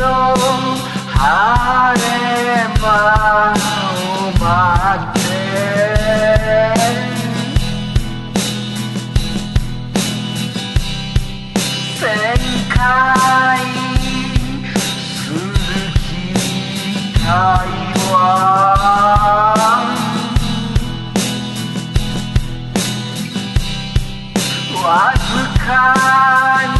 の晴れ間を待って旋回する機体はわずかに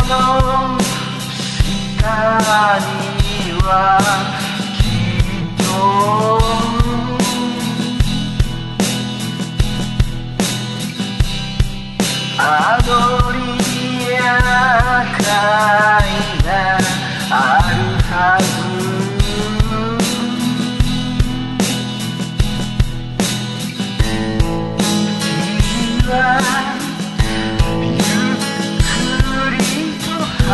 の下にはきっとアドリア海があるはず君はと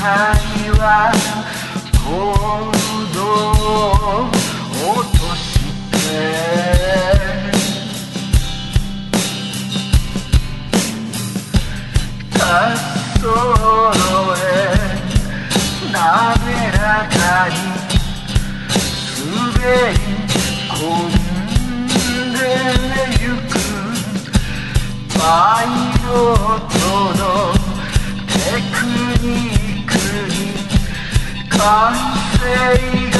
機体は高度を落として滑走路へ滑らかに滑り込んでゆく Sunday,